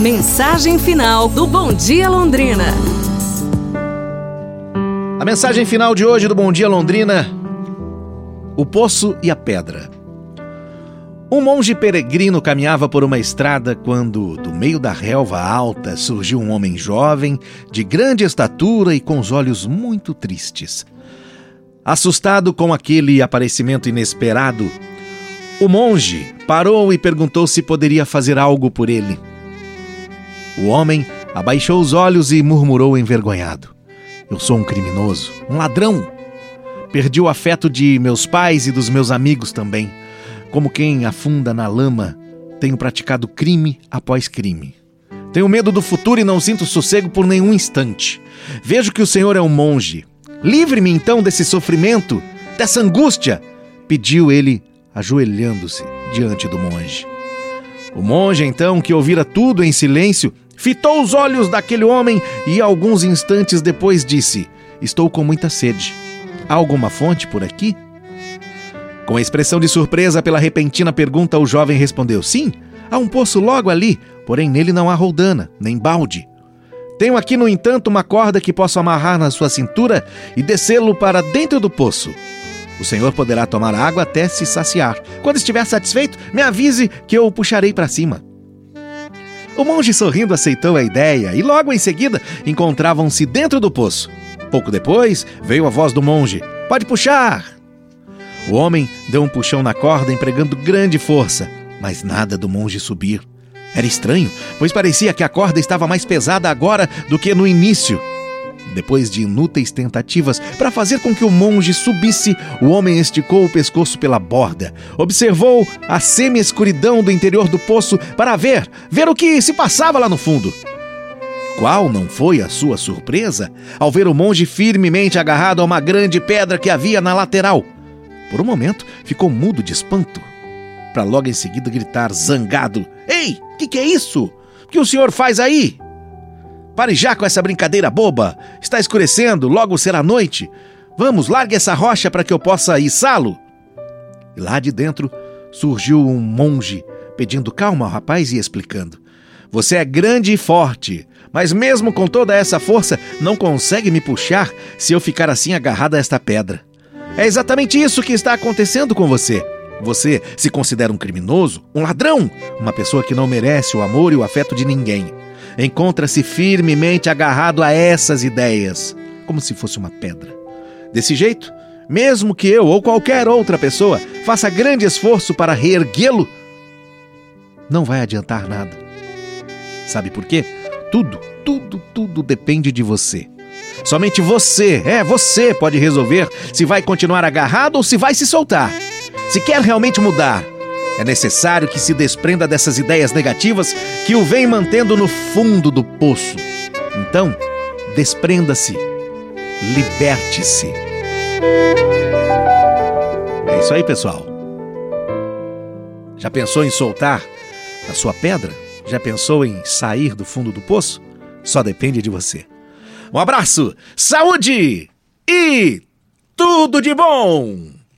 Mensagem final do Bom Dia Londrina. A mensagem final de hoje do Bom Dia Londrina: O Poço e a Pedra. Um monge peregrino caminhava por uma estrada quando, do meio da relva alta, surgiu um homem jovem, de grande estatura e com os olhos muito tristes. Assustado com aquele aparecimento inesperado, o monge parou e perguntou se poderia fazer algo por ele. O homem abaixou os olhos e murmurou envergonhado: Eu sou um criminoso, um ladrão. Perdi o afeto de meus pais e dos meus amigos também. Como quem afunda na lama, tenho praticado crime após crime. Tenho medo do futuro e não sinto sossego por nenhum instante. Vejo que o Senhor é um monge. Livre-me então desse sofrimento, dessa angústia, pediu ele, ajoelhando-se diante do monge. O monge, então, que ouvira tudo em silêncio, fitou os olhos daquele homem e, alguns instantes depois, disse: Estou com muita sede. Há alguma fonte por aqui? Com expressão de surpresa pela repentina pergunta, o jovem respondeu: Sim, há um poço logo ali, porém nele não há roldana, nem balde. Tenho aqui, no entanto, uma corda que posso amarrar na sua cintura e descê-lo para dentro do poço. O senhor poderá tomar água até se saciar. Quando estiver satisfeito, me avise que eu o puxarei para cima. O monge sorrindo aceitou a ideia e logo em seguida encontravam-se dentro do poço. Pouco depois veio a voz do monge: Pode puxar! O homem deu um puxão na corda, empregando grande força, mas nada do monge subir. Era estranho, pois parecia que a corda estava mais pesada agora do que no início. Depois de inúteis tentativas para fazer com que o monge subisse, o homem esticou o pescoço pela borda, observou a semi-escuridão do interior do poço para ver, ver o que se passava lá no fundo. Qual não foi a sua surpresa ao ver o monge firmemente agarrado a uma grande pedra que havia na lateral? Por um momento ficou mudo de espanto, para logo em seguida gritar zangado: Ei, o que, que é isso? O que o senhor faz aí? Pare já com essa brincadeira boba. Está escurecendo, logo será noite. Vamos, largue essa rocha para que eu possa içá-lo. E lá de dentro surgiu um monge, pedindo calma ao rapaz e explicando: Você é grande e forte, mas mesmo com toda essa força, não consegue me puxar se eu ficar assim agarrado a esta pedra. É exatamente isso que está acontecendo com você. Você se considera um criminoso, um ladrão, uma pessoa que não merece o amor e o afeto de ninguém encontra-se firmemente agarrado a essas ideias, como se fosse uma pedra. Desse jeito, mesmo que eu ou qualquer outra pessoa faça grande esforço para reerguê-lo, não vai adiantar nada. Sabe por quê? Tudo, tudo, tudo depende de você. Somente você, é você, pode resolver se vai continuar agarrado ou se vai se soltar. Se quer realmente mudar, é necessário que se desprenda dessas ideias negativas que o vem mantendo no fundo do poço. Então, desprenda-se, liberte-se. É isso aí, pessoal. Já pensou em soltar a sua pedra? Já pensou em sair do fundo do poço? Só depende de você. Um abraço, saúde e tudo de bom!